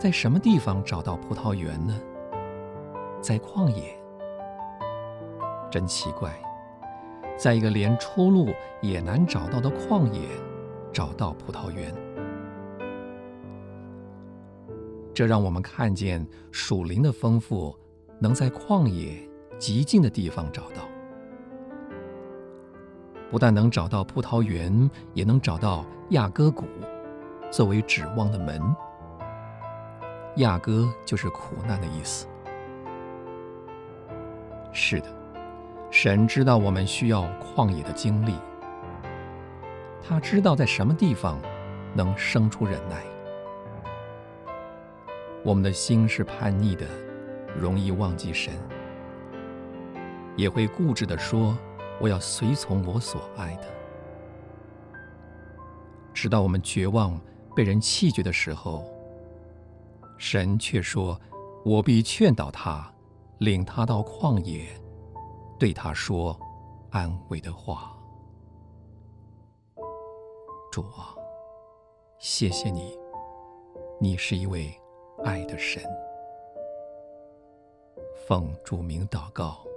在什么地方找到葡萄园呢？在旷野。真奇怪，在一个连出路也难找到的旷野，找到葡萄园。这让我们看见属灵的丰富，能在旷野极静的地方找到。不但能找到葡萄园，也能找到亚哥谷，作为指望的门。亚哥就是苦难的意思。是的，神知道我们需要旷野的经历，他知道在什么地方能生出忍耐。我们的心是叛逆的，容易忘记神，也会固执地说：“我要随从我所爱的。”直到我们绝望、被人弃绝的时候，神却说：“我必劝导他，领他到旷野，对他说安慰的话。”主啊，谢谢你，你是一位爱的神。奉主名祷告。